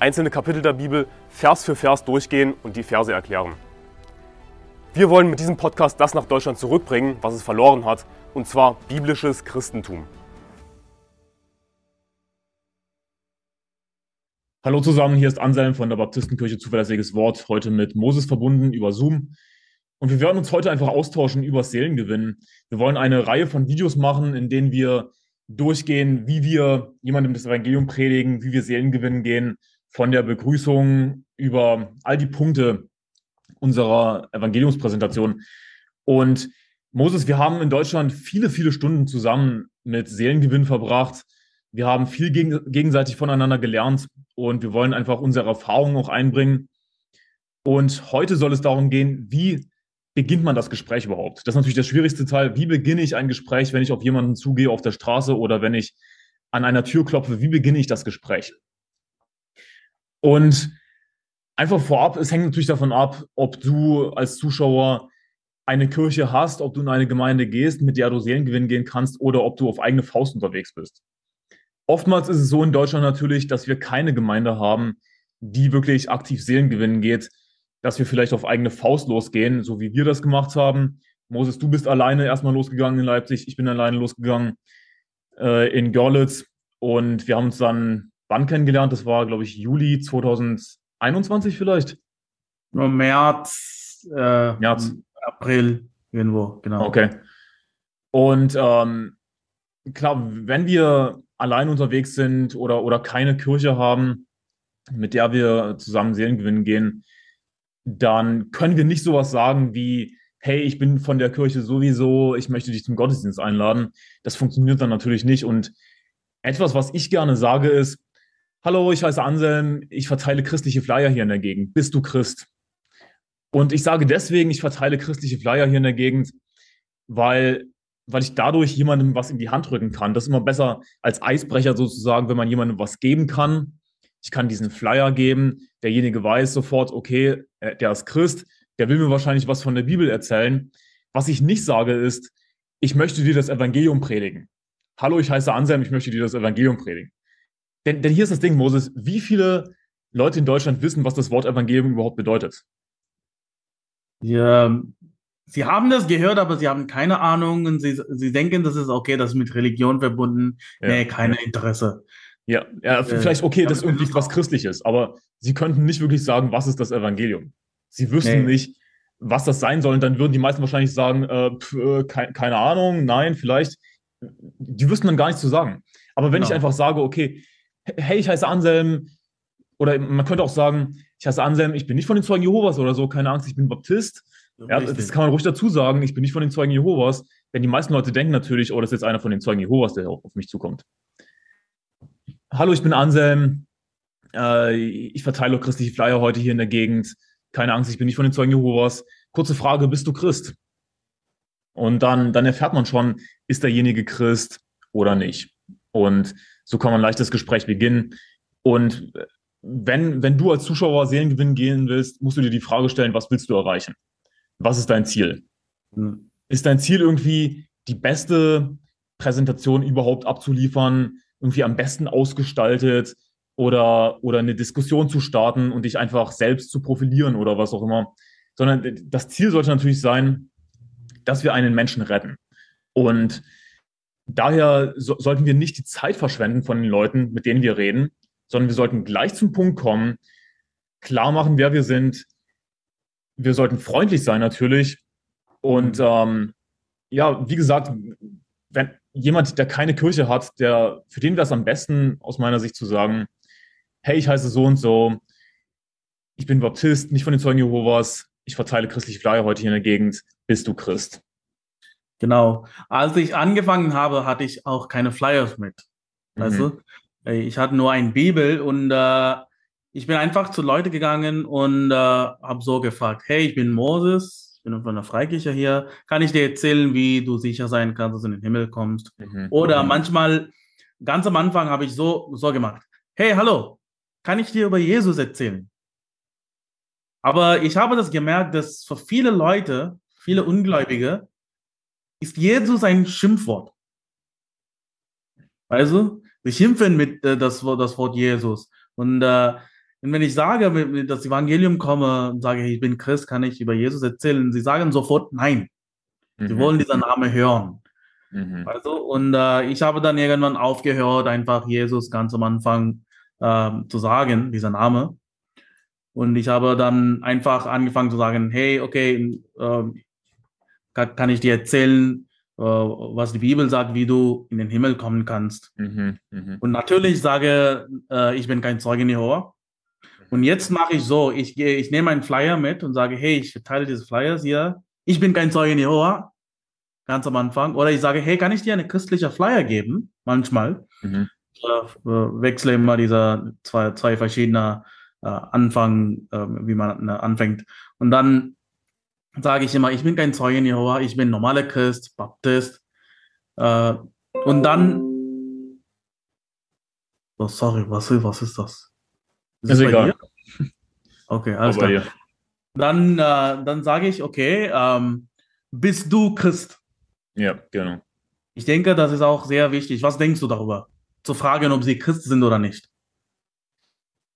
einzelne Kapitel der Bibel Vers für Vers durchgehen und die Verse erklären. Wir wollen mit diesem Podcast das nach Deutschland zurückbringen, was es verloren hat, und zwar biblisches Christentum. Hallo zusammen, hier ist Anselm von der Baptistenkirche Zuverlässiges Wort, heute mit Moses verbunden über Zoom. Und wir werden uns heute einfach austauschen über Seelengewinn. Wir wollen eine Reihe von Videos machen, in denen wir durchgehen, wie wir jemandem das Evangelium predigen, wie wir Seelengewinn gehen von der Begrüßung über all die Punkte unserer Evangeliumspräsentation. Und Moses, wir haben in Deutschland viele, viele Stunden zusammen mit Seelengewinn verbracht. Wir haben viel geg gegenseitig voneinander gelernt und wir wollen einfach unsere Erfahrungen auch einbringen. Und heute soll es darum gehen, wie beginnt man das Gespräch überhaupt? Das ist natürlich der schwierigste Teil. Wie beginne ich ein Gespräch, wenn ich auf jemanden zugehe auf der Straße oder wenn ich an einer Tür klopfe? Wie beginne ich das Gespräch? Und einfach vorab, es hängt natürlich davon ab, ob du als Zuschauer eine Kirche hast, ob du in eine Gemeinde gehst, mit der du Seelengewinn gehen kannst oder ob du auf eigene Faust unterwegs bist. Oftmals ist es so in Deutschland natürlich, dass wir keine Gemeinde haben, die wirklich aktiv Seelengewinn geht, dass wir vielleicht auf eigene Faust losgehen, so wie wir das gemacht haben. Moses, du bist alleine erstmal losgegangen in Leipzig, ich bin alleine losgegangen äh, in Görlitz und wir haben uns dann wann kennengelernt? Das war, glaube ich, Juli 2021 vielleicht. März, äh, März. April, irgendwo, genau. Okay. Und ähm, klar, wenn wir allein unterwegs sind oder, oder keine Kirche haben, mit der wir zusammen Seelengewinn gehen, dann können wir nicht sowas sagen wie, hey, ich bin von der Kirche sowieso, ich möchte dich zum Gottesdienst einladen. Das funktioniert dann natürlich nicht. Und etwas, was ich gerne sage, ist, Hallo, ich heiße Anselm, ich verteile christliche Flyer hier in der Gegend. Bist du Christ? Und ich sage deswegen, ich verteile christliche Flyer hier in der Gegend, weil, weil ich dadurch jemandem was in die Hand drücken kann. Das ist immer besser als Eisbrecher sozusagen, wenn man jemandem was geben kann. Ich kann diesen Flyer geben, derjenige weiß sofort, okay, äh, der ist Christ, der will mir wahrscheinlich was von der Bibel erzählen. Was ich nicht sage ist, ich möchte dir das Evangelium predigen. Hallo, ich heiße Anselm, ich möchte dir das Evangelium predigen. Denn, denn hier ist das Ding, Moses, wie viele Leute in Deutschland wissen, was das Wort Evangelium überhaupt bedeutet? Ja, sie haben das gehört, aber sie haben keine Ahnung und sie, sie denken, das ist okay, das ist mit Religion verbunden. Ja. Nee, kein Interesse. Ja, ja äh, vielleicht okay, das ist irgendwie was Christliches, aber sie könnten nicht wirklich sagen, was ist das Evangelium. Sie wüssten nee. nicht, was das sein soll. Und dann würden die meisten wahrscheinlich sagen, äh, pf, äh, ke keine Ahnung, nein, vielleicht. Die wüssten dann gar nichts zu sagen. Aber wenn genau. ich einfach sage, okay, hey, ich heiße Anselm, oder man könnte auch sagen, ich heiße Anselm, ich bin nicht von den Zeugen Jehovas oder so, keine Angst, ich bin Baptist. Ja, das kann man ruhig dazu sagen, ich bin nicht von den Zeugen Jehovas, denn die meisten Leute denken natürlich, oh, das ist jetzt einer von den Zeugen Jehovas, der auf mich zukommt. Hallo, ich bin Anselm, äh, ich verteile christliche Flyer heute hier in der Gegend. Keine Angst, ich bin nicht von den Zeugen Jehovas. Kurze Frage, bist du Christ? Und dann, dann erfährt man schon, ist derjenige Christ oder nicht. Und so kann man leicht das Gespräch beginnen. Und wenn, wenn du als Zuschauer Seelengewinn gehen willst, musst du dir die Frage stellen, was willst du erreichen? Was ist dein Ziel? Mhm. Ist dein Ziel irgendwie die beste Präsentation überhaupt abzuliefern, irgendwie am besten ausgestaltet oder, oder eine Diskussion zu starten und dich einfach selbst zu profilieren oder was auch immer? Sondern das Ziel sollte natürlich sein, dass wir einen Menschen retten. Und daher so, sollten wir nicht die Zeit verschwenden von den Leuten, mit denen wir reden, sondern wir sollten gleich zum Punkt kommen, klar machen, wer wir sind. Wir sollten freundlich sein natürlich. Und mhm. ähm, ja, wie gesagt, wenn jemand, der keine Kirche hat, der, für den wäre es am besten, aus meiner Sicht zu sagen, hey, ich heiße so und so, ich bin Baptist, nicht von den Zeugen Jehovas, ich verteile christliche Flyer heute hier in der Gegend, bist du Christ? Genau. Als ich angefangen habe, hatte ich auch keine Flyers mit. Mhm. Weißt du? Ich hatte nur ein Bibel und äh, ich bin einfach zu Leuten gegangen und äh, habe so gefragt, hey, ich bin Moses, ich bin von der Freikirche hier, kann ich dir erzählen, wie du sicher sein kannst, dass du in den Himmel kommst? Mhm. Oder mhm. manchmal, ganz am Anfang habe ich so, so gemacht, hey, hallo, kann ich dir über Jesus erzählen? Aber ich habe das gemerkt, dass für viele Leute, viele Ungläubige, ist Jesus ein Schimpfwort. Also, wir schimpfen mit äh, das, das Wort Jesus. Und äh, und wenn ich sage, mit das Evangelium komme und sage, ich bin Christ, kann ich über Jesus erzählen, sie sagen sofort nein. Mhm. Sie wollen diesen Namen hören. Mhm. Also, und äh, ich habe dann irgendwann aufgehört, einfach Jesus ganz am Anfang äh, zu sagen, dieser Name. Und ich habe dann einfach angefangen zu sagen, hey, okay, äh, kann, kann, ich dir erzählen, äh, was die Bibel sagt, wie du in den Himmel kommen kannst. Mhm, mh. Und natürlich sage, äh, ich bin kein Zeuge Jehova. Und jetzt mache ich so, ich gehe, ich nehme einen Flyer mit und sage, hey, ich verteile diese Flyers hier. Ich bin kein Zeuge Jehova, ganz am Anfang. Oder ich sage, hey, kann ich dir eine christliche Flyer geben? Manchmal. Mhm. Ich äh, wechsle immer diese zwei, zwei verschiedene äh, Anfang, äh, wie man äh, anfängt. Und dann sage ich immer, ich bin kein Zeuge Jehova, ich bin normaler Christ, Baptist. Äh, und dann, oh, sorry, was, was ist das? Ist, ist egal. Okay, alles Aber klar. Dann, äh, dann sage ich, okay, ähm, bist du Christ? Ja, genau. Ich denke, das ist auch sehr wichtig. Was denkst du darüber? Zu fragen, ob sie Christ sind oder nicht.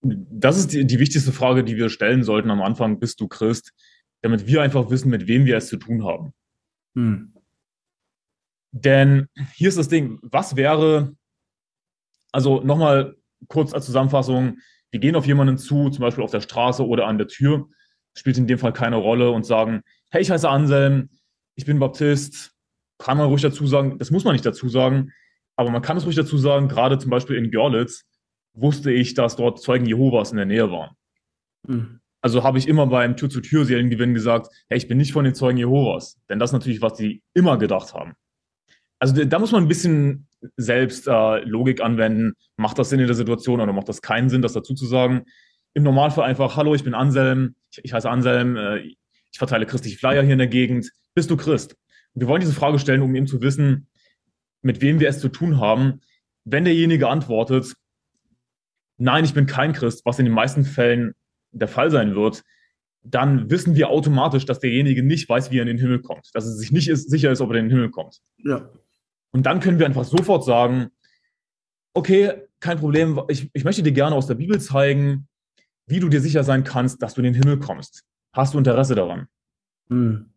Das ist die, die wichtigste Frage, die wir stellen sollten am Anfang. Bist du Christ? Damit wir einfach wissen, mit wem wir es zu tun haben. Hm. Denn hier ist das Ding, was wäre, also nochmal kurz als Zusammenfassung, wir gehen auf jemanden zu, zum Beispiel auf der Straße oder an der Tür, spielt in dem Fall keine Rolle und sagen, hey, ich heiße Anselm, ich bin Baptist, kann man ruhig dazu sagen, das muss man nicht dazu sagen, aber man kann es ruhig dazu sagen, gerade zum Beispiel in Görlitz wusste ich, dass dort Zeugen Jehovas in der Nähe waren. Mhm. Also habe ich immer beim Tür-zu-Tür-Seriengewinn gesagt, hey, ich bin nicht von den Zeugen Jehovas. Denn das ist natürlich, was die immer gedacht haben. Also da muss man ein bisschen selbst äh, Logik anwenden. Macht das Sinn in der Situation oder macht das keinen Sinn, das dazu zu sagen? Im Normalfall einfach, hallo, ich bin Anselm, ich, ich heiße Anselm, äh, ich verteile christliche Flyer hier in der Gegend. Bist du Christ? Und wir wollen diese Frage stellen, um eben zu wissen, mit wem wir es zu tun haben. Wenn derjenige antwortet, nein, ich bin kein Christ, was in den meisten Fällen der Fall sein wird, dann wissen wir automatisch, dass derjenige nicht weiß, wie er in den Himmel kommt, dass er sich nicht ist, sicher ist, ob er in den Himmel kommt. Ja. Und dann können wir einfach sofort sagen, okay, kein Problem, ich, ich möchte dir gerne aus der Bibel zeigen, wie du dir sicher sein kannst, dass du in den Himmel kommst. Hast du Interesse daran? Hm.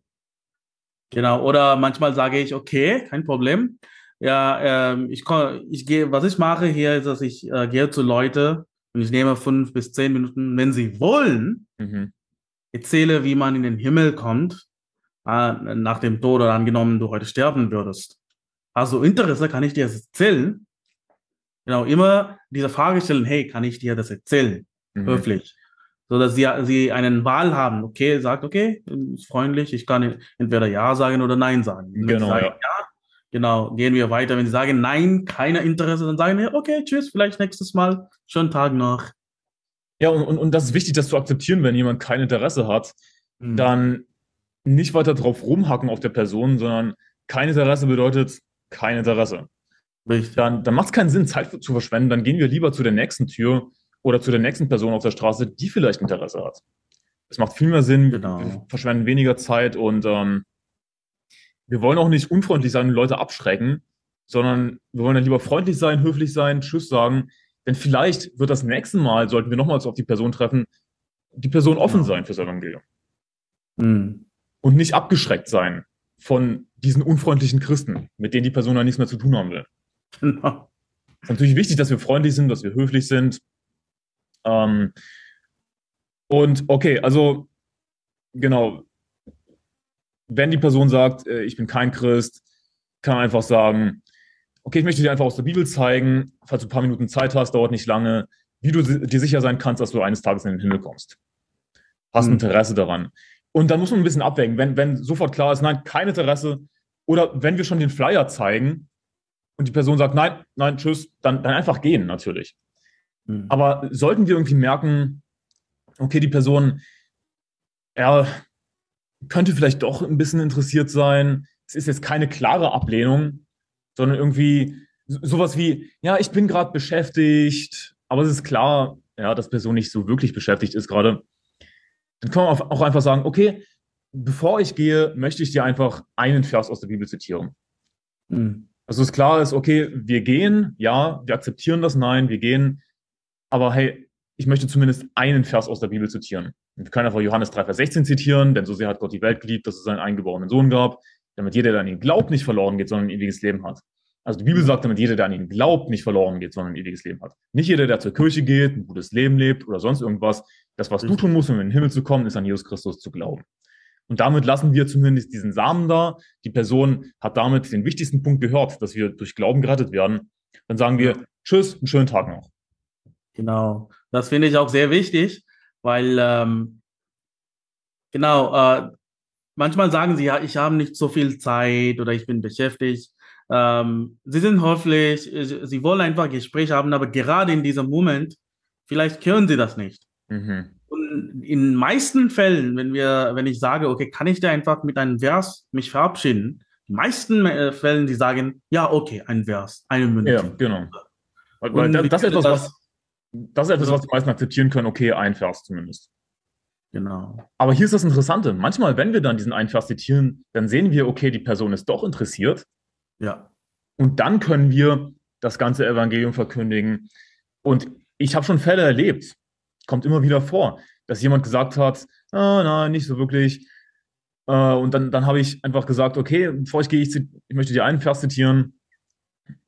Genau, oder manchmal sage ich, okay, kein Problem. Ja, ähm, ich, ich gehe, was ich mache hier ist, dass ich äh, gehe zu Leuten und ich nehme fünf bis zehn Minuten, wenn sie wollen, mhm. erzähle, wie man in den Himmel kommt, äh, nach dem Tod oder angenommen, du heute sterben würdest. Also Interesse kann ich dir das erzählen. Genau, immer diese Frage stellen, hey, kann ich dir das erzählen? Mhm. Höflich. So dass sie, sie einen Wahl haben. Okay, sagt, okay, freundlich, ich kann entweder Ja sagen oder Nein sagen. Wenn genau, sagen, ja. ja. Genau, gehen wir weiter. Wenn sie sagen, nein, keine Interesse, dann sagen wir, okay, tschüss, vielleicht nächstes Mal, schönen Tag noch. Ja, und, und, und das ist wichtig, das zu akzeptieren, wenn jemand kein Interesse hat, mhm. dann nicht weiter drauf rumhacken auf der Person, sondern kein Interesse bedeutet, kein Interesse. Richtig. Dann, dann macht es keinen Sinn, Zeit zu verschwenden. Dann gehen wir lieber zu der nächsten Tür oder zu der nächsten Person auf der Straße, die vielleicht Interesse hat. Es macht viel mehr Sinn, genau. wir verschwenden weniger Zeit und ähm, wir wollen auch nicht unfreundlich sein und Leute abschrecken, sondern wir wollen dann lieber freundlich sein, höflich sein, Tschüss sagen. Denn vielleicht wird das nächste Mal, sollten wir nochmals auf die Person treffen, die Person offen sein fürs Evangelium. Mhm. Und nicht abgeschreckt sein von diesen unfreundlichen Christen, mit denen die Person dann nichts mehr zu tun haben will. Genau. Es ist natürlich wichtig, dass wir freundlich sind, dass wir höflich sind. Ähm, und okay, also genau, wenn die Person sagt, äh, ich bin kein Christ, kann man einfach sagen, okay, ich möchte dir einfach aus der Bibel zeigen, falls du ein paar Minuten Zeit hast, dauert nicht lange, wie du dir sicher sein kannst, dass du eines Tages in den Himmel kommst. Hast hm. Interesse daran. Und dann muss man ein bisschen abwägen, wenn, wenn sofort klar ist, nein, kein Interesse, oder wenn wir schon den Flyer zeigen und die Person sagt, nein, nein, tschüss, dann, dann einfach gehen natürlich. Mhm. Aber sollten wir irgendwie merken, okay, die Person, er könnte vielleicht doch ein bisschen interessiert sein. Es ist jetzt keine klare Ablehnung, sondern irgendwie sowas wie, ja, ich bin gerade beschäftigt, aber es ist klar, ja, dass Person nicht so wirklich beschäftigt ist gerade. Dann kann man auch einfach sagen, okay, bevor ich gehe, möchte ich dir einfach einen Vers aus der Bibel zitieren. Mhm. Also es klar ist, okay, wir gehen, ja, wir akzeptieren das, nein, wir gehen, aber hey, ich möchte zumindest einen Vers aus der Bibel zitieren. Wir können einfach Johannes 3, Vers 16 zitieren, denn so sehr hat Gott die Welt geliebt, dass es seinen eingeborenen Sohn gab, damit jeder, der an ihn glaubt, nicht verloren geht, sondern ein ewiges Leben hat. Also die Bibel sagt, damit jeder, der an ihn glaubt, nicht verloren geht, sondern ein ewiges Leben hat. Nicht jeder, der zur Kirche geht, ein gutes Leben lebt oder sonst irgendwas. Das, was du tun musst, um in den Himmel zu kommen, ist an Jesus Christus zu glauben. Und damit lassen wir zumindest diesen Samen da. Die Person hat damit den wichtigsten Punkt gehört, dass wir durch Glauben gerettet werden. Dann sagen wir Tschüss, einen schönen Tag noch. Genau, das finde ich auch sehr wichtig, weil ähm, genau, äh, manchmal sagen sie ja, ich habe nicht so viel Zeit oder ich bin beschäftigt. Ähm, sie sind hoffentlich, sie wollen einfach Gespräch haben, aber gerade in diesem Moment, vielleicht können sie das nicht. Mhm. Und in meisten Fällen, wenn wir, wenn ich sage, okay, kann ich da einfach mit einem Vers mich verabschieden? Die meisten äh, Fällen, die sagen, ja, okay, ein Vers, eine Minute. Ja, genau. Weil das, das, ist etwas, was, das ist etwas, was die meisten akzeptieren können, okay, ein Vers zumindest. Genau. Aber hier ist das Interessante. Manchmal, wenn wir dann diesen einen Vers zitieren, dann sehen wir, okay, die Person ist doch interessiert. Ja. Und dann können wir das ganze Evangelium verkündigen. Und ich habe schon Fälle erlebt, kommt immer wieder vor, dass jemand gesagt hat, ah, nein, nicht so wirklich. Äh, und dann, dann habe ich einfach gesagt, okay, bevor ich gehe, ich, ich möchte dir einen Vers zitieren.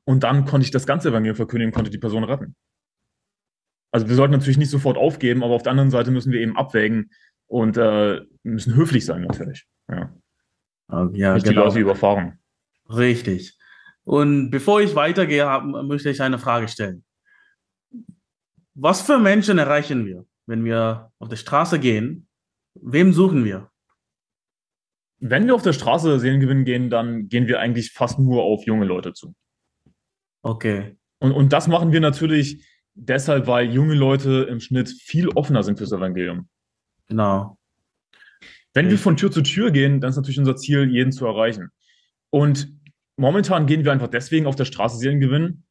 Und dann konnte ich das ganze Evangelium verkündigen, konnte die Person retten. Also wir sollten natürlich nicht sofort aufgeben, aber auf der anderen Seite müssen wir eben abwägen und äh, müssen höflich sein natürlich. Ja, ja nicht genau. die Leute überfahren. Richtig. Und bevor ich weitergehe, möchte ich eine Frage stellen. Was für Menschen erreichen wir, wenn wir auf der Straße gehen? Wem suchen wir? Wenn wir auf der Straße Seelengewinn gehen, dann gehen wir eigentlich fast nur auf junge Leute zu. Okay. Und, und das machen wir natürlich deshalb, weil junge Leute im Schnitt viel offener sind fürs Evangelium. Genau. Wenn wir von Tür zu Tür gehen, dann ist natürlich unser Ziel, jeden zu erreichen. Und momentan gehen wir einfach deswegen auf der Straße Seelen gewinnen,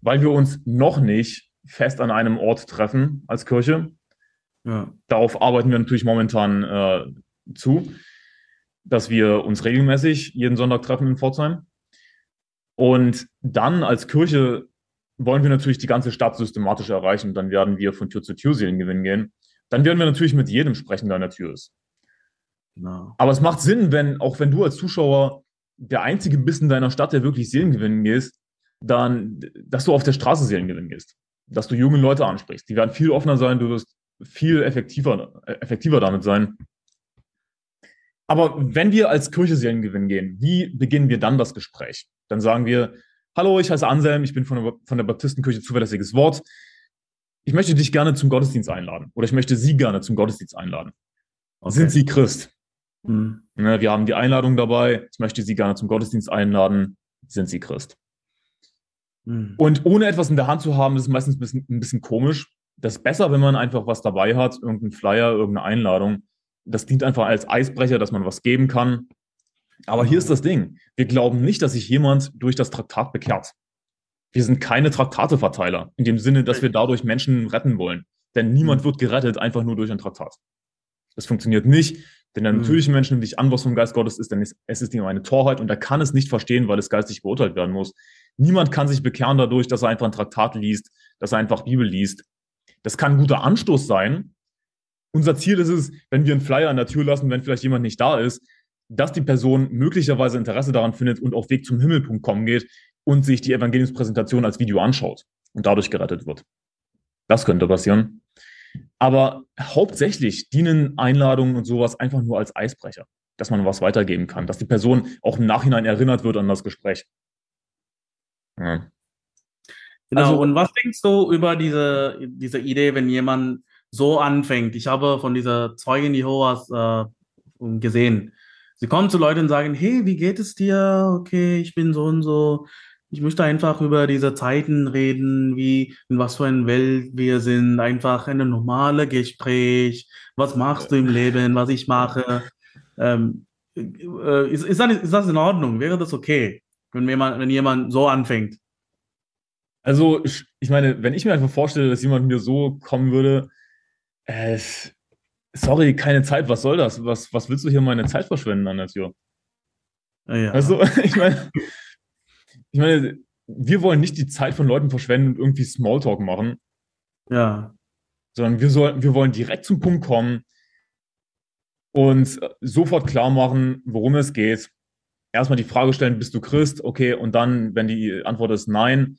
weil wir uns noch nicht fest an einem Ort treffen als Kirche. Ja. Darauf arbeiten wir natürlich momentan äh, zu, dass wir uns regelmäßig jeden Sonntag treffen in Pforzheim. Und dann als Kirche wollen wir natürlich die ganze Stadt systematisch erreichen. Dann werden wir von Tür zu Tür Seelen gewinnen gehen. Dann werden wir natürlich mit jedem sprechen, der an der Tür ist. Genau. Aber es macht Sinn, wenn, auch wenn du als Zuschauer der einzige bist in deiner Stadt, der wirklich Seelen gewinnen gehst, dann, dass du auf der Straße Seelen gewinnen gehst. Dass du junge Leute ansprichst. Die werden viel offener sein, du wirst viel effektiver, effektiver damit sein. Aber wenn wir als Kirche Seelen gewinnen gehen, wie beginnen wir dann das Gespräch? Dann sagen wir, hallo, ich heiße Anselm, ich bin von der, von der Baptistenkirche Zuverlässiges Wort. Ich möchte dich gerne zum Gottesdienst einladen oder ich möchte Sie gerne zum Gottesdienst einladen. Okay. Sind Sie Christ? Mhm. Ne, wir haben die Einladung dabei. Ich möchte Sie gerne zum Gottesdienst einladen. Sind Sie Christ? Mhm. Und ohne etwas in der Hand zu haben, ist meistens ein bisschen, ein bisschen komisch. Das ist besser, wenn man einfach was dabei hat, irgendeinen Flyer, irgendeine Einladung. Das dient einfach als Eisbrecher, dass man was geben kann. Aber hier ist das Ding. Wir glauben nicht, dass sich jemand durch das Traktat bekehrt. Wir sind keine Traktateverteiler, in dem Sinne, dass wir dadurch Menschen retten wollen. Denn niemand mhm. wird gerettet einfach nur durch ein Traktat. Das funktioniert nicht. Denn der mhm. natürliche Mensch nimmt nicht an, was vom Geist Gottes ist, denn es ist ihm eine Torheit und er kann es nicht verstehen, weil es geistig beurteilt werden muss. Niemand kann sich bekehren dadurch, dass er einfach ein Traktat liest, dass er einfach Bibel liest. Das kann ein guter Anstoß sein. Unser Ziel ist es, wenn wir einen Flyer an der Tür lassen, wenn vielleicht jemand nicht da ist, dass die Person möglicherweise Interesse daran findet und auf Weg zum Himmelpunkt kommen geht und sich die Evangeliumspräsentation als Video anschaut und dadurch gerettet wird. Das könnte passieren. Aber hauptsächlich dienen Einladungen und sowas einfach nur als Eisbrecher, dass man was weitergeben kann, dass die Person auch im Nachhinein erinnert wird an das Gespräch. Ja. Genau, also, und was denkst du über diese, diese Idee, wenn jemand so anfängt? Ich habe von dieser Zeugin Jehovas äh, gesehen. Sie kommen zu Leuten und sagen, hey, wie geht es dir? Okay, ich bin so und so. ich möchte einfach über diese Zeiten reden, wie, in was für einer Welt wir sind, einfach ein normales Gespräch. Was machst du im Leben, was ich mache? Ähm, äh, ist, ist, das, ist das in Ordnung? Wäre das okay, wenn jemand, wenn jemand so anfängt? Also, ich, meine, wenn ich mir einfach vorstelle, dass jemand mir so kommen würde, äh, sorry, keine Zeit, was soll das? Was, was willst du hier meine Zeit verschwenden an der Tür? Ja. Also, ich meine, ich meine, wir wollen nicht die Zeit von Leuten verschwenden und irgendwie Smalltalk machen. Ja. Sondern wir, soll, wir wollen direkt zum Punkt kommen und sofort klar machen, worum es geht. Erstmal die Frage stellen, bist du Christ? Okay, und dann, wenn die Antwort ist nein,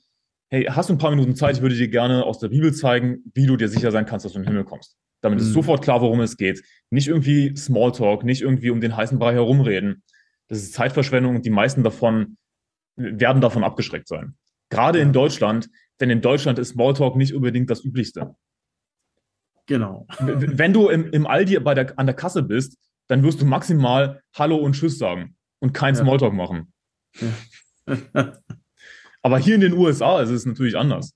hey, hast du ein paar Minuten Zeit? Ich würde dir gerne aus der Bibel zeigen, wie du dir sicher sein kannst, dass du in den Himmel kommst. Damit mhm. ist sofort klar, worum es geht. Nicht irgendwie Smalltalk, nicht irgendwie um den heißen Brei herumreden. Das ist Zeitverschwendung und die meisten davon werden davon abgeschreckt sein. Gerade in Deutschland, denn in Deutschland ist Smalltalk nicht unbedingt das Üblichste. Genau. Wenn du im, im Aldi bei der, an der Kasse bist, dann wirst du maximal Hallo und Tschüss sagen und kein ja. Smalltalk machen. Ja. Aber hier in den USA ist es natürlich anders.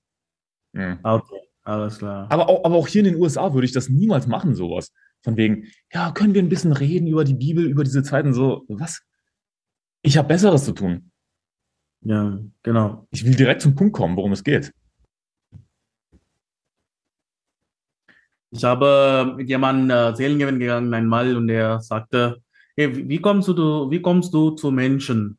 Ja. Okay, alles klar. Aber auch, aber auch hier in den USA würde ich das niemals machen, sowas. Von wegen, ja, können wir ein bisschen reden über die Bibel, über diese Zeiten, so, was? Ich habe Besseres zu tun. Ja, genau. Ich will direkt zum Punkt kommen, worum es geht. Ich habe mit jemandem äh, Seelengewinn gegangen einmal und der sagte, hey, wie kommst du, wie kommst du zu Menschen?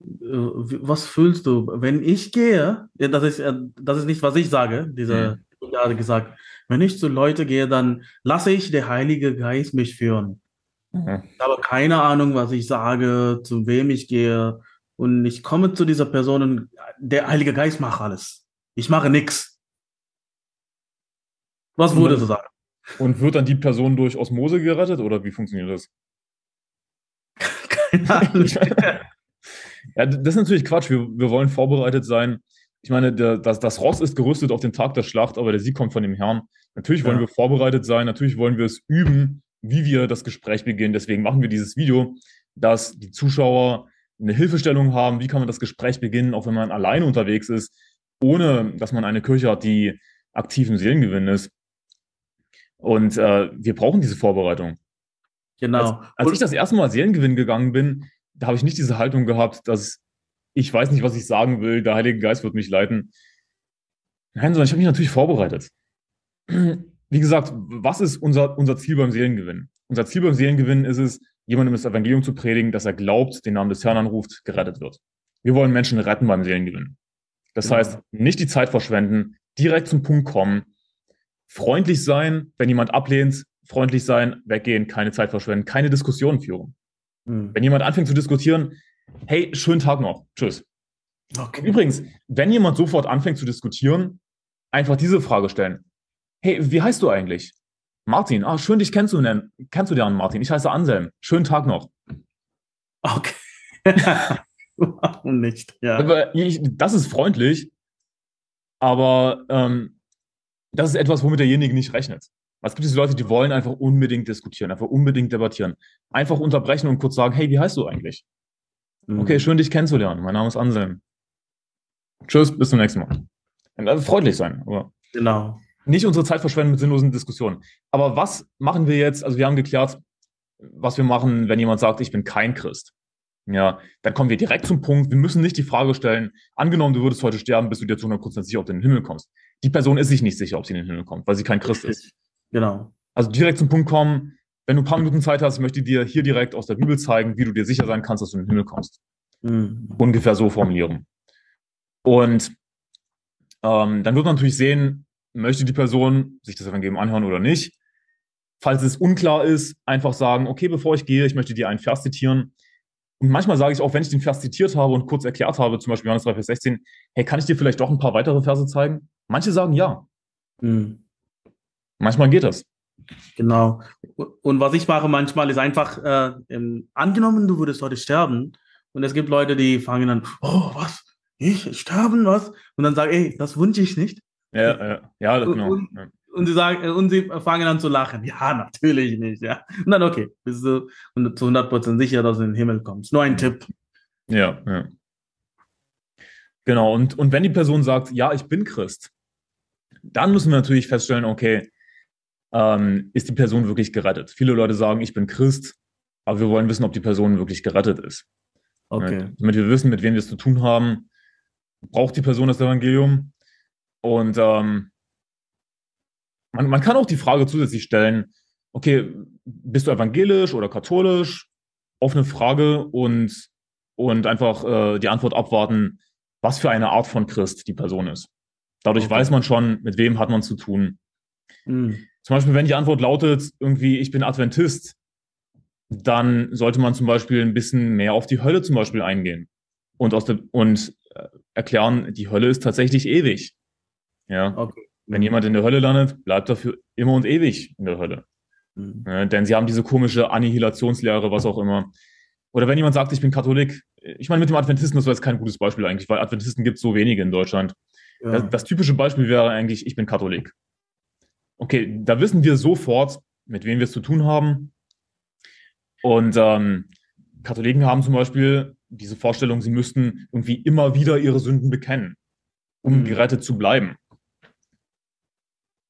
Äh, was fühlst du? Wenn ich gehe, das ist, äh, das ist nicht, was ich sage, dieser hat gesagt, wenn ich zu Leute gehe, dann lasse ich der Heilige Geist mich führen. Mhm. Ich habe keine Ahnung, was ich sage, zu wem ich gehe. Und ich komme zu dieser Person und der Heilige Geist macht alles. Ich mache nichts. Was würde du sagen? Und wird dann die Person durch Osmose gerettet oder wie funktioniert das? Keine Ahnung. ja, das ist natürlich Quatsch. Wir, wir wollen vorbereitet sein. Ich meine, der, das, das Ross ist gerüstet auf den Tag der Schlacht, aber der Sieg kommt von dem Herrn. Natürlich wollen ja. wir vorbereitet sein. Natürlich wollen wir es üben, wie wir das Gespräch beginnen. Deswegen machen wir dieses Video, dass die Zuschauer eine Hilfestellung haben, wie kann man das Gespräch beginnen, auch wenn man alleine unterwegs ist, ohne dass man eine Kirche hat, die aktiv im Seelengewinn ist. Und äh, wir brauchen diese Vorbereitung. Genau. Als, als ich das erste Mal Seelengewinn gegangen bin, da habe ich nicht diese Haltung gehabt, dass ich weiß nicht, was ich sagen will, der Heilige Geist wird mich leiten. Nein, sondern ich habe mich natürlich vorbereitet. Wie gesagt, was ist unser, unser Ziel beim Seelengewinn? Unser Ziel beim Seelengewinn ist es, jemandem das Evangelium zu predigen, dass er glaubt, den Namen des Herrn anruft, gerettet wird. Wir wollen Menschen retten beim Seelengewinn. Das genau. heißt, nicht die Zeit verschwenden, direkt zum Punkt kommen, freundlich sein, wenn jemand ablehnt, freundlich sein, weggehen, keine Zeit verschwenden, keine Diskussionen führen. Mhm. Wenn jemand anfängt zu diskutieren, hey, schönen Tag noch, tschüss. Okay. Übrigens, wenn jemand sofort anfängt zu diskutieren, einfach diese Frage stellen. Hey, wie heißt du eigentlich? Martin, ah, schön dich kennenzulernen. Kennst du lernen, Martin? Ich heiße Anselm. Schönen Tag noch. Okay. Warum nicht? Ja. Ich, das ist freundlich, aber ähm, das ist etwas, womit derjenige nicht rechnet. Es gibt diese Leute, die wollen einfach unbedingt diskutieren, einfach unbedingt debattieren. Einfach unterbrechen und kurz sagen, hey, wie heißt du eigentlich? Mhm. Okay, schön dich kennenzulernen. Mein Name ist Anselm. Tschüss, bis zum nächsten Mal. Also freundlich sein. Aber genau nicht unsere Zeit verschwenden mit sinnlosen Diskussionen. Aber was machen wir jetzt? Also wir haben geklärt, was wir machen, wenn jemand sagt, ich bin kein Christ. Ja, dann kommen wir direkt zum Punkt. Wir müssen nicht die Frage stellen, angenommen, du würdest heute sterben, bist du dir zu 100% sicher, ob du in den Himmel kommst. Die Person ist sich nicht sicher, ob sie in den Himmel kommt, weil sie kein Christ ist. Genau. Also direkt zum Punkt kommen. Wenn du ein paar Minuten Zeit hast, möchte ich dir hier direkt aus der Bibel zeigen, wie du dir sicher sein kannst, dass du in den Himmel kommst. Mhm. Ungefähr so formulieren. Und ähm, dann wird man natürlich sehen, möchte die Person sich das Evangelium anhören oder nicht. Falls es unklar ist, einfach sagen, okay, bevor ich gehe, ich möchte dir einen Vers zitieren. Und manchmal sage ich auch, wenn ich den Vers zitiert habe und kurz erklärt habe, zum Beispiel Johannes 3, Vers 16, hey, kann ich dir vielleicht doch ein paar weitere Verse zeigen? Manche sagen ja. Mhm. Manchmal geht das. Genau. Und was ich mache manchmal ist einfach, äh, ähm, angenommen, du würdest heute sterben, und es gibt Leute, die fangen an, oh, was? Ich sterben, was? Und dann sage ich, ey, das wünsche ich nicht. Ja, ja, ja, genau. Und, und, sie sagen, und sie fangen an zu lachen. Ja, natürlich nicht, ja. Und dann, okay, bist du zu 100% sicher, dass du in den Himmel kommst. Nur ein Tipp. Ja, ja. Genau, und, und wenn die Person sagt, ja, ich bin Christ, dann müssen wir natürlich feststellen, okay, ähm, ist die Person wirklich gerettet? Viele Leute sagen, ich bin Christ, aber wir wollen wissen, ob die Person wirklich gerettet ist. Okay. Damit wir wissen, mit wem wir es zu tun haben, braucht die Person das Evangelium. Und ähm, man, man kann auch die Frage zusätzlich stellen, okay, bist du evangelisch oder katholisch? Offene Frage und, und einfach äh, die Antwort abwarten, was für eine Art von Christ die Person ist. Dadurch okay. weiß man schon, mit wem hat man zu tun. Mhm. Zum Beispiel, wenn die Antwort lautet, irgendwie, ich bin Adventist, dann sollte man zum Beispiel ein bisschen mehr auf die Hölle zum Beispiel eingehen und, aus der, und äh, erklären, die Hölle ist tatsächlich ewig. Ja. Okay. Wenn jemand in der Hölle landet, bleibt er für immer und ewig in der Hölle. Mhm. Ja, denn sie haben diese komische Annihilationslehre, was auch immer. Oder wenn jemand sagt, ich bin Katholik, ich meine, mit dem Adventisten, das war jetzt kein gutes Beispiel eigentlich, weil Adventisten gibt es so wenige in Deutschland. Ja. Das, das, typische Beispiel wäre eigentlich, ich bin Katholik. Okay, da wissen wir sofort, mit wem wir es zu tun haben. Und ähm, Katholiken haben zum Beispiel diese Vorstellung, sie müssten irgendwie immer wieder ihre Sünden bekennen, um mhm. gerettet zu bleiben.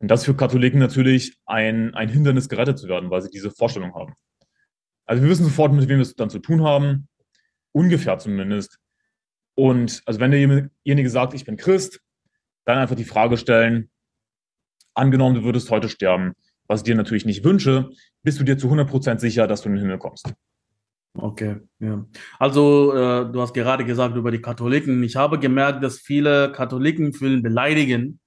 Und das ist für Katholiken natürlich ein, ein Hindernis, gerettet zu werden, weil sie diese Vorstellung haben. Also wir wissen sofort, mit wem wir es dann zu tun haben, ungefähr zumindest. Und also wenn derjenige sagt, ich bin Christ, dann einfach die Frage stellen, angenommen, du würdest heute sterben, was ich dir natürlich nicht wünsche, bist du dir zu 100% sicher, dass du in den Himmel kommst. Okay, ja. Also äh, du hast gerade gesagt über die Katholiken. Ich habe gemerkt, dass viele Katholiken fühlen beleidigen.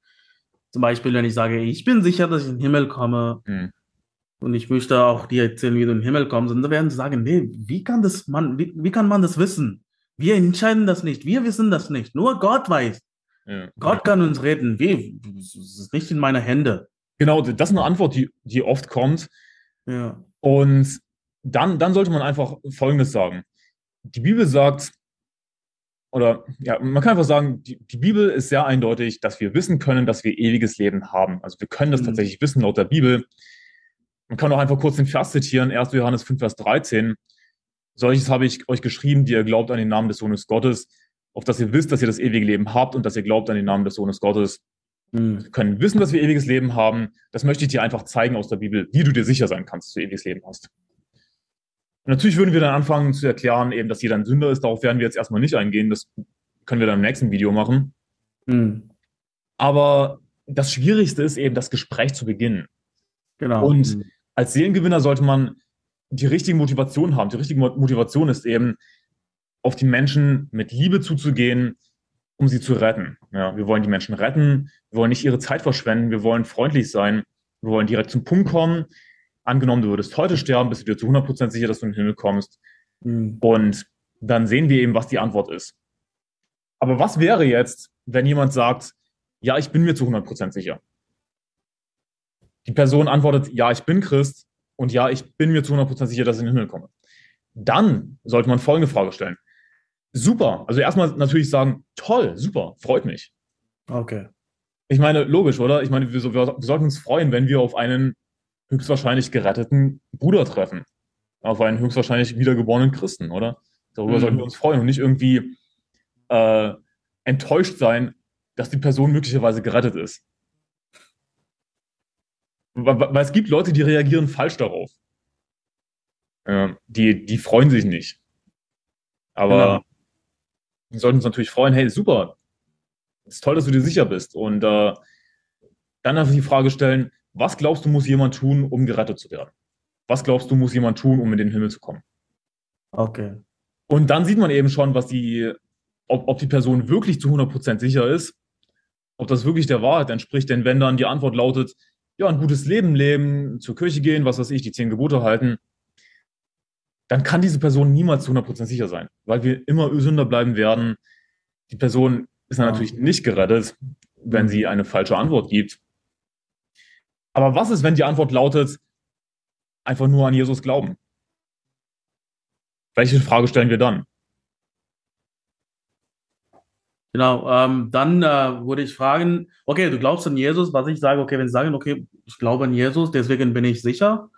Zum Beispiel, wenn ich sage, ich bin sicher, dass ich in den Himmel komme hm. und ich möchte auch dir erzählen, wie du in den Himmel kommst, dann werden sie sagen, nee, wie kann das man, wie, wie kann man das wissen? Wir entscheiden das nicht, wir wissen das nicht, nur Gott weiß. Ja. Gott kann uns retten, wie, es ist nicht in meiner Hände. Genau, das ist eine Antwort, die, die oft kommt. Ja. Und dann, dann sollte man einfach Folgendes sagen. Die Bibel sagt, oder ja, man kann einfach sagen, die, die, Bibel ist sehr eindeutig, dass wir wissen können, dass wir ewiges Leben haben. Also wir können das mhm. tatsächlich wissen laut der Bibel. Man kann auch einfach kurz den Vers zitieren, 1. Johannes 5, Vers 13. Solches habe ich euch geschrieben, die ihr glaubt an den Namen des Sohnes Gottes, auf dass ihr wisst, dass ihr das ewige Leben habt und dass ihr glaubt an den Namen des Sohnes Gottes. Mhm. Wir können wissen, dass wir ewiges Leben haben. Das möchte ich dir einfach zeigen aus der Bibel, wie du dir sicher sein kannst, dass du ewiges Leben hast. Und natürlich würden wir dann anfangen zu erklären, eben, dass jeder ein Sünder ist. Darauf werden wir jetzt erstmal nicht eingehen. Das können wir dann im nächsten Video machen. Mhm. Aber das Schwierigste ist eben, das Gespräch zu beginnen. Genau. Und mhm. als Seelengewinner sollte man die richtige Motivation haben. Die richtige Motivation ist eben, auf die Menschen mit Liebe zuzugehen, um sie zu retten. Ja, wir wollen die Menschen retten, wir wollen nicht ihre Zeit verschwenden, wir wollen freundlich sein, wir wollen direkt zum Punkt kommen. Angenommen, du würdest heute sterben, bist du dir zu 100% sicher, dass du in den Himmel kommst. Mhm. Und dann sehen wir eben, was die Antwort ist. Aber was wäre jetzt, wenn jemand sagt, ja, ich bin mir zu 100% sicher? Die Person antwortet, ja, ich bin Christ und ja, ich bin mir zu 100% sicher, dass ich in den Himmel komme. Dann sollte man folgende Frage stellen super. Also erstmal natürlich sagen, toll, super, freut mich. Okay. Ich meine, logisch, oder? Ich meine, wir, wir, sollten uns freuen, wenn wir auf einen höchstwahrscheinlich geretteten Bruder treffen. Auf einen höchstwahrscheinlich wiedergeborenen Christen, oder? Darüber mhm. sollten wir uns freuen und nicht irgendwie äh, enttäuscht sein, dass die Person möglicherweise gerettet ist. Weil, weil es gibt Leute, die reagieren falsch darauf. Äh, die, die freuen sich nicht. Aber genau wir sollten uns natürlich freuen, hey, super, es ist toll, dass du dir sicher bist. Und äh, dann einfach die Frage stellen, was glaubst du, muss jemand tun, um gerettet zu werden? Was glaubst du, muss jemand tun, um in den Himmel zu kommen? Okay. Und dann sieht man eben schon, was die, ob, ob die Person wirklich zu 100% sicher ist, ob das wirklich der Wahrheit entspricht. Denn wenn dann die Antwort lautet, ja, ein gutes Leben leben, zur Kirche gehen, was weiß ich, die zehn Gebote halten, dann kann diese Person niemals zu 100% sicher sein, weil wir immer Sünder bleiben werden. Die Person ist dann natürlich nicht gerettet, wenn sie eine falsche Antwort gibt. Aber was ist, wenn die Antwort lautet, einfach nur an Jesus glauben? Welche Frage stellen wir dann? Genau, ähm, dann äh, würde ich fragen, okay, du glaubst an Jesus, was ich sage, okay, wenn sie sagen, okay, ich glaube an Jesus, deswegen bin ich sicher,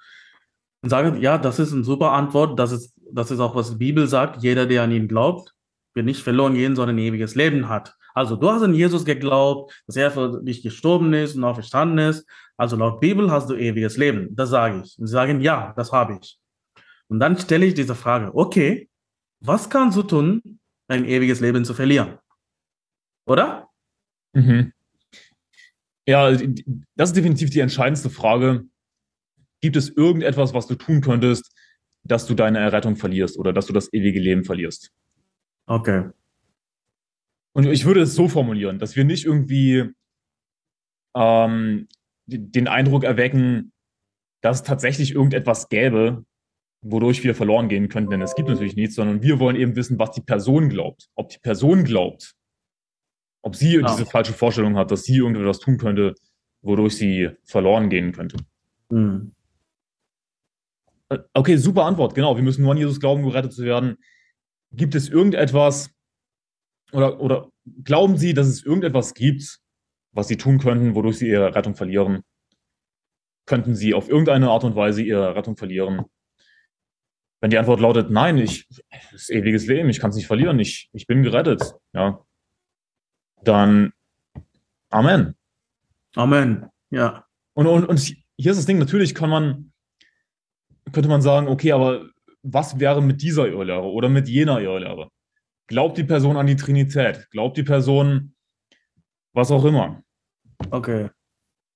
und sage, ja, das ist eine super Antwort. Das ist, das ist auch, was die Bibel sagt. Jeder, der an ihn glaubt, wird nicht verloren gehen, sondern ein ewiges Leben hat. Also, du hast an Jesus geglaubt, dass er für dich gestorben ist und auferstanden ist. Also, laut Bibel hast du ewiges Leben. Das sage ich. Und sie sagen, ja, das habe ich. Und dann stelle ich diese Frage, okay, was kannst du tun, dein ewiges Leben zu verlieren? Oder? Mhm. Ja, das ist definitiv die entscheidendste Frage. Gibt es irgendetwas, was du tun könntest, dass du deine Errettung verlierst oder dass du das ewige Leben verlierst? Okay. Und ich würde es so formulieren, dass wir nicht irgendwie ähm, den Eindruck erwecken, dass es tatsächlich irgendetwas gäbe, wodurch wir verloren gehen könnten, denn es gibt natürlich nichts, sondern wir wollen eben wissen, was die Person glaubt. Ob die Person glaubt, ob sie ja. diese falsche Vorstellung hat, dass sie irgendetwas tun könnte, wodurch sie verloren gehen könnte. Mhm. Okay, super Antwort. Genau, wir müssen nur an Jesus glauben, gerettet zu werden. Gibt es irgendetwas oder, oder glauben Sie, dass es irgendetwas gibt, was Sie tun könnten, wodurch Sie Ihre Rettung verlieren? Könnten Sie auf irgendeine Art und Weise Ihre Rettung verlieren? Wenn die Antwort lautet, nein, ich, das ist ewiges Leben, ich kann es nicht verlieren, ich, ich bin gerettet, ja, dann Amen. Amen, ja. Und, und, und hier ist das Ding, natürlich kann man, könnte man sagen, okay, aber was wäre mit dieser Irrlehre oder mit jener Irrlehre? Glaubt die Person an die Trinität? Glaubt die Person was auch immer? Okay.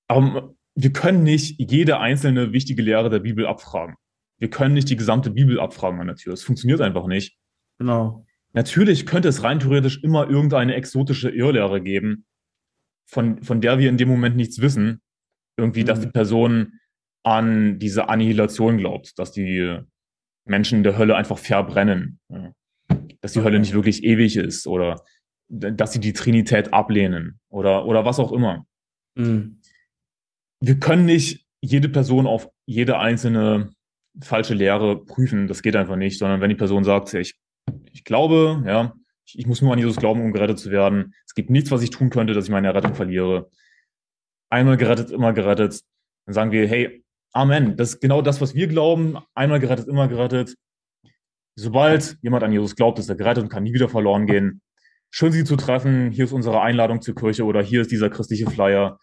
Aber wir können nicht jede einzelne wichtige Lehre der Bibel abfragen. Wir können nicht die gesamte Bibel abfragen an der Tür. Das funktioniert einfach nicht. Genau. Natürlich könnte es rein theoretisch immer irgendeine exotische Irrlehre geben, von, von der wir in dem Moment nichts wissen. Irgendwie, mhm. dass die Person an diese Annihilation glaubt, dass die Menschen in der Hölle einfach verbrennen. Dass die Hölle nicht wirklich ewig ist oder dass sie die Trinität ablehnen oder, oder was auch immer. Mhm. Wir können nicht jede Person auf jede einzelne falsche Lehre prüfen. Das geht einfach nicht, sondern wenn die Person sagt, ich, ich glaube, ja, ich, ich muss nur an Jesus glauben, um gerettet zu werden. Es gibt nichts, was ich tun könnte, dass ich meine Errettung verliere. Einmal gerettet, immer gerettet. Dann sagen wir, hey, Amen. Das ist genau das, was wir glauben. Einmal gerettet, immer gerettet. Sobald jemand an Jesus glaubt, ist er gerettet und kann nie wieder verloren gehen. Schön, Sie zu treffen. Hier ist unsere Einladung zur Kirche oder hier ist dieser christliche Flyer.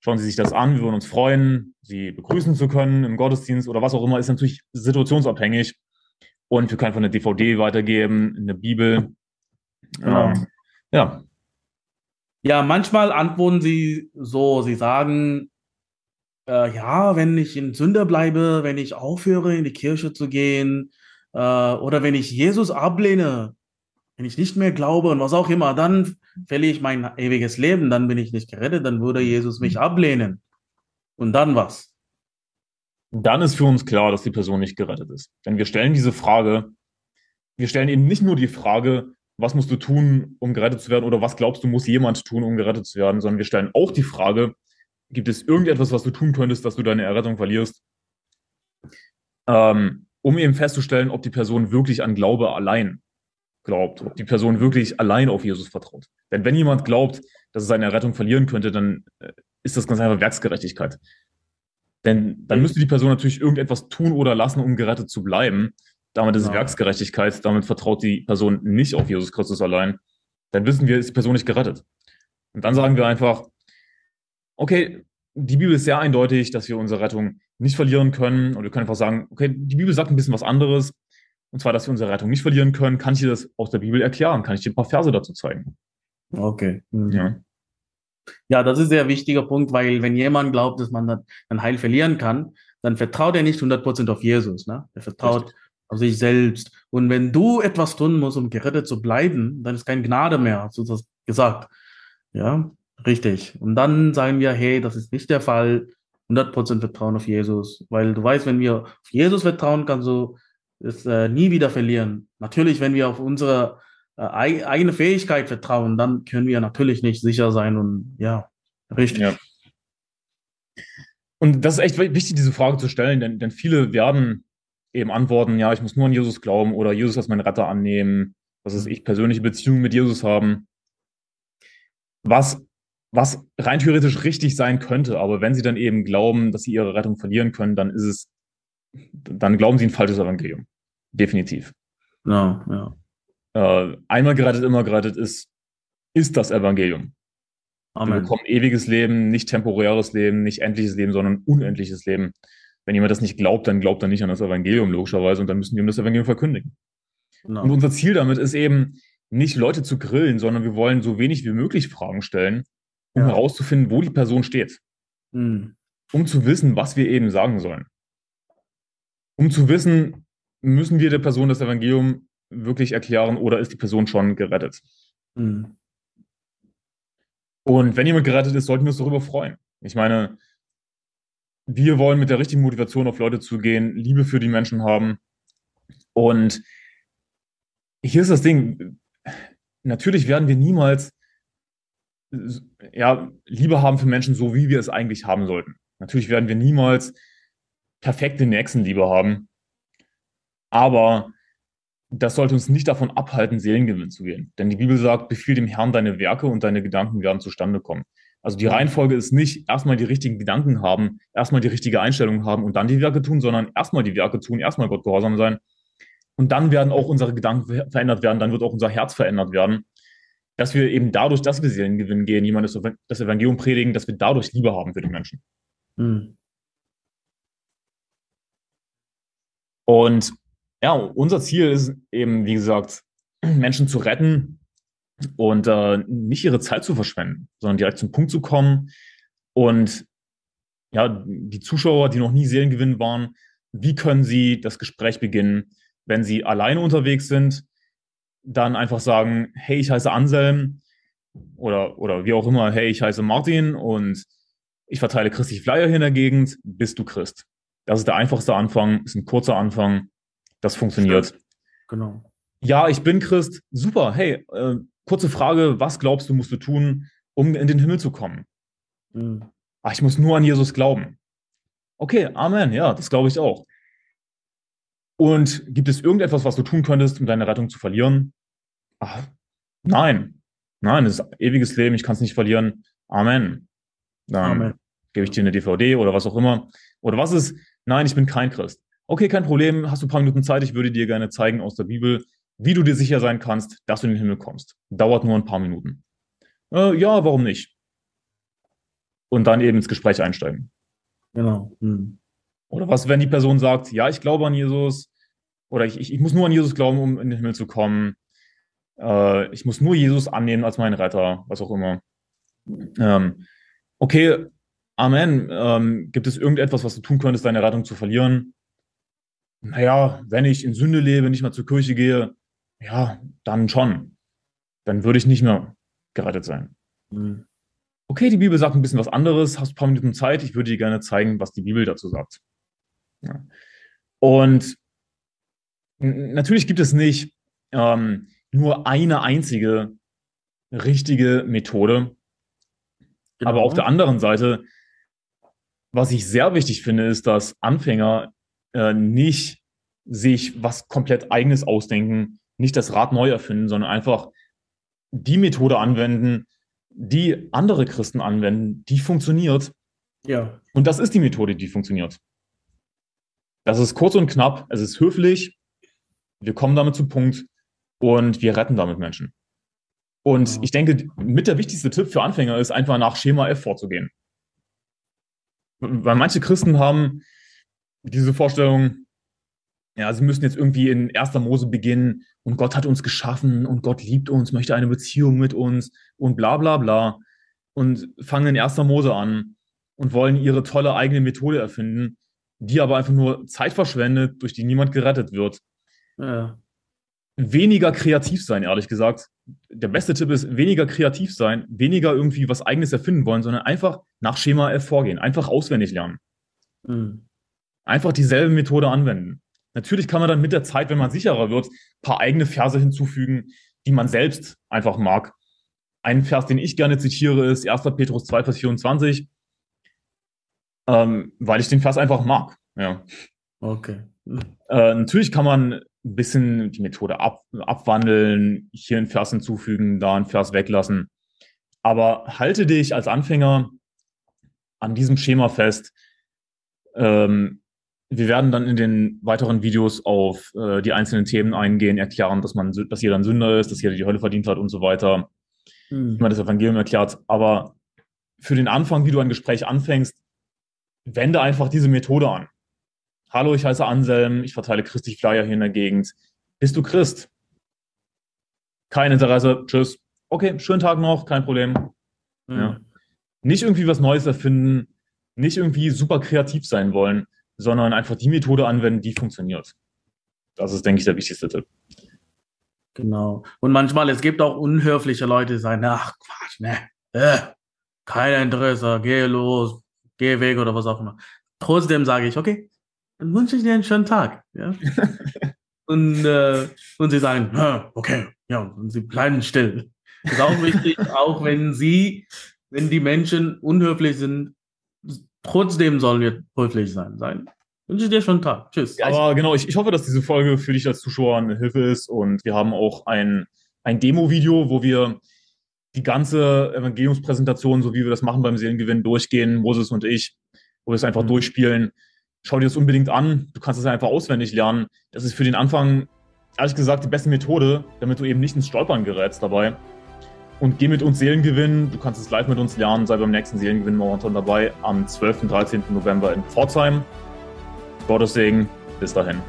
Schauen Sie sich das an. Wir würden uns freuen, Sie begrüßen zu können im Gottesdienst oder was auch immer. Ist natürlich situationsabhängig. Und wir können einfach eine DVD weitergeben, eine Bibel. Genau. Ähm, ja. Ja, manchmal antworten Sie so, Sie sagen, äh, ja, wenn ich in Sünder bleibe, wenn ich aufhöre, in die Kirche zu gehen, äh, oder wenn ich Jesus ablehne, wenn ich nicht mehr glaube und was auch immer, dann verliere ich mein ewiges Leben, dann bin ich nicht gerettet, dann würde Jesus mich ablehnen. Und dann was? Dann ist für uns klar, dass die Person nicht gerettet ist. Denn wir stellen diese Frage, wir stellen eben nicht nur die Frage, was musst du tun, um gerettet zu werden, oder was glaubst du, muss jemand tun, um gerettet zu werden, sondern wir stellen auch die Frage, gibt es irgendetwas, was du tun könntest, dass du deine Errettung verlierst? Ähm, um eben festzustellen, ob die Person wirklich an Glaube allein glaubt, ob die Person wirklich allein auf Jesus vertraut. Denn wenn jemand glaubt, dass er seine Errettung verlieren könnte, dann äh, ist das ganz einfach Werksgerechtigkeit. Denn dann müsste die Person natürlich irgendetwas tun oder lassen, um gerettet zu bleiben. Damit ist es genau. Werksgerechtigkeit, damit vertraut die Person nicht auf Jesus Christus allein. Dann wissen wir, ist die Person nicht gerettet. Und dann sagen wir einfach, okay, die Bibel ist sehr eindeutig, dass wir unsere Rettung nicht verlieren können. Und wir können einfach sagen, okay, die Bibel sagt ein bisschen was anderes. Und zwar, dass wir unsere Rettung nicht verlieren können. Kann ich dir das aus der Bibel erklären? Kann ich dir ein paar Verse dazu zeigen? Okay. Mhm. Ja. Ja, das ist ein sehr wichtiger Punkt, weil wenn jemand glaubt, dass man dann ein Heil verlieren kann, dann vertraut er nicht 100% auf Jesus. Ne? Er vertraut Richtig. auf sich selbst. Und wenn du etwas tun musst, um gerettet zu bleiben, dann ist kein Gnade mehr, hast du das gesagt. Ja, richtig. Und dann sagen wir, hey, das ist nicht der Fall. 100% Vertrauen auf Jesus. Weil du weißt, wenn wir auf Jesus vertrauen, kannst du es äh, nie wieder verlieren. Natürlich, wenn wir auf unsere äh, eigene Fähigkeit vertrauen, dann können wir natürlich nicht sicher sein und ja, richtig. Ja. Und das ist echt wichtig, diese Frage zu stellen, denn, denn viele werden eben antworten, ja, ich muss nur an Jesus glauben oder Jesus als mein Retter annehmen, was ist ich, persönliche Beziehungen mit Jesus haben. Was, was rein theoretisch richtig sein könnte, aber wenn sie dann eben glauben, dass sie ihre Rettung verlieren können, dann ist es dann glauben sie ein falsches Evangelium. Definitiv. Ja, ja. Äh, einmal gerettet, immer gerettet ist ist das Evangelium. Amen. Wir bekommen ewiges Leben, nicht temporäres Leben, nicht endliches Leben, sondern unendliches Leben. Wenn jemand das nicht glaubt, dann glaubt er nicht an das Evangelium, logischerweise, und dann müssen wir ihm das Evangelium verkündigen. No. Und unser Ziel damit ist eben, nicht Leute zu grillen, sondern wir wollen so wenig wie möglich Fragen stellen, um ja. herauszufinden, wo die Person steht. Mhm. Um zu wissen, was wir eben sagen sollen. Um zu wissen, müssen wir der Person das Evangelium wirklich erklären oder ist die Person schon gerettet? Mhm. Und wenn jemand gerettet ist, sollten wir uns darüber freuen. Ich meine, wir wollen mit der richtigen Motivation auf Leute zugehen, Liebe für die Menschen haben. Und hier ist das Ding, natürlich werden wir niemals ja, Liebe haben für Menschen, so wie wir es eigentlich haben sollten. Natürlich werden wir niemals perfekte Nächstenliebe haben. Aber das sollte uns nicht davon abhalten, Seelengewinn zu gehen. Denn die Bibel sagt, befiehl dem Herrn deine Werke und deine Gedanken werden zustande kommen. Also die Reihenfolge ist nicht erstmal die richtigen Gedanken haben, erstmal die richtige Einstellung haben und dann die Werke tun, sondern erstmal die Werke tun, erstmal Gott gehorsam sein. Und dann werden auch unsere Gedanken verändert werden, dann wird auch unser Herz verändert werden. Dass wir eben dadurch, dass wir Seelengewinn gehen, jemand das Evangelium predigen, dass wir dadurch Liebe haben für die Menschen. Mhm. Und ja, unser Ziel ist eben, wie gesagt, Menschen zu retten und äh, nicht ihre Zeit zu verschwenden, sondern direkt zum Punkt zu kommen und ja, die Zuschauer, die noch nie Seelengewinn waren, wie können sie das Gespräch beginnen, wenn sie alleine unterwegs sind, dann einfach sagen, hey, ich heiße Anselm oder, oder wie auch immer, hey, ich heiße Martin und ich verteile christliche Flyer hier in der Gegend, bist du Christ? Das ist der einfachste Anfang, ist ein kurzer Anfang das funktioniert. Genau. Ja, ich bin Christ. Super. Hey, äh, kurze Frage. Was glaubst du, musst du tun, um in den Himmel zu kommen? Mhm. Ach, ich muss nur an Jesus glauben. Okay, Amen. Ja, das glaube ich auch. Und gibt es irgendetwas, was du tun könntest, um deine Rettung zu verlieren? Ach, nein. Nein, es ist ewiges Leben. Ich kann es nicht verlieren. Amen. Dann Amen. gebe ich dir eine DVD oder was auch immer. Oder was ist? Nein, ich bin kein Christ okay, kein Problem, hast du ein paar Minuten Zeit, ich würde dir gerne zeigen aus der Bibel, wie du dir sicher sein kannst, dass du in den Himmel kommst. Dauert nur ein paar Minuten. Äh, ja, warum nicht? Und dann eben ins Gespräch einsteigen. Genau. Hm. Oder was, wenn die Person sagt, ja, ich glaube an Jesus, oder ich, ich, ich muss nur an Jesus glauben, um in den Himmel zu kommen. Äh, ich muss nur Jesus annehmen als meinen Retter, was auch immer. Ähm, okay, Amen. Ähm, gibt es irgendetwas, was du tun könntest, deine Rettung zu verlieren? naja, wenn ich in Sünde lebe, nicht mehr zur Kirche gehe, ja, dann schon. Dann würde ich nicht mehr gerettet sein. Mhm. Okay, die Bibel sagt ein bisschen was anderes, hast ein paar Minuten Zeit, ich würde dir gerne zeigen, was die Bibel dazu sagt. Ja. Und natürlich gibt es nicht ähm, nur eine einzige richtige Methode. Genau. Aber auf der anderen Seite, was ich sehr wichtig finde, ist, dass Anfänger äh, nicht sich was komplett eigenes ausdenken, nicht das Rad neu erfinden, sondern einfach die Methode anwenden, die andere Christen anwenden, die funktioniert. Ja. Und das ist die Methode, die funktioniert. Das ist kurz und knapp, es ist höflich, wir kommen damit zum Punkt und wir retten damit Menschen. Und ja. ich denke, mit der wichtigste Tipp für Anfänger ist einfach nach Schema F vorzugehen. Weil manche Christen haben diese Vorstellung, ja, sie müssen jetzt irgendwie in erster Mose beginnen und Gott hat uns geschaffen und Gott liebt uns, möchte eine Beziehung mit uns und bla bla bla und fangen in erster Mose an und wollen ihre tolle eigene Methode erfinden, die aber einfach nur Zeit verschwendet, durch die niemand gerettet wird. Ja. Weniger kreativ sein, ehrlich gesagt. Der beste Tipp ist, weniger kreativ sein, weniger irgendwie was Eigenes erfinden wollen, sondern einfach nach Schema F vorgehen, einfach auswendig lernen. Mhm einfach dieselbe Methode anwenden. Natürlich kann man dann mit der Zeit, wenn man sicherer wird, ein paar eigene Verse hinzufügen, die man selbst einfach mag. Ein Vers, den ich gerne zitiere, ist 1. Petrus 2, Vers 24, ähm, weil ich den Vers einfach mag. Ja. Okay. Äh, natürlich kann man ein bisschen die Methode ab, abwandeln, hier einen Vers hinzufügen, da einen Vers weglassen. Aber halte dich als Anfänger an diesem Schema fest. Ähm, wir werden dann in den weiteren Videos auf äh, die einzelnen Themen eingehen, erklären, dass man, dass jeder ein Sünder ist, dass jeder die Hölle verdient hat und so weiter. mhm. wie man das Evangelium erklärt. Aber für den Anfang, wie du ein Gespräch anfängst, wende einfach diese Methode an. Hallo, ich heiße Anselm, ich verteile christlich Flyer hier in der Gegend. Bist du Christ? Kein Interesse, tschüss. Okay, schönen Tag noch, kein Problem. Mhm. Ja. Nicht irgendwie was Neues erfinden, nicht irgendwie super kreativ sein wollen, sondern einfach die Methode anwenden, die funktioniert. Das ist, denke ich, der wichtigste Tipp. Genau. Und manchmal, es gibt auch unhöfliche Leute, die sagen, ach Quatsch, ne, äh, kein Interesse, geh los, geh weg oder was auch immer. Trotzdem sage ich, okay, dann wünsche ich dir einen schönen Tag. Ja? und, äh, und sie sagen, okay, ja, und sie bleiben still. Das ist auch wichtig, auch wenn sie, wenn die Menschen unhöflich sind, trotzdem sollen wir höflich sein. sein. Wünsche ich dir schon einen Tag. Tschüss. Aber genau, ich, ich hoffe, dass diese Folge für dich als Zuschauer eine Hilfe ist und wir haben auch ein, ein Demo-Video, wo wir die ganze Evangeliumspräsentation, so wie wir das machen beim Seelengewinn, durchgehen, Moses und ich, wo wir es einfach mhm. durchspielen. Schau dir das unbedingt an. Du kannst es einfach auswendig lernen. Das ist für den Anfang, ehrlich gesagt, die beste Methode, damit du eben nicht ins Stolpern gerätst dabei. Und geh mit uns Seelengewinn. Du kannst es live mit uns lernen. Sei beim nächsten Seelengewinn-Marathon dabei am 12. und 13. November in Pforzheim. Gottes Segen. Bis dahin.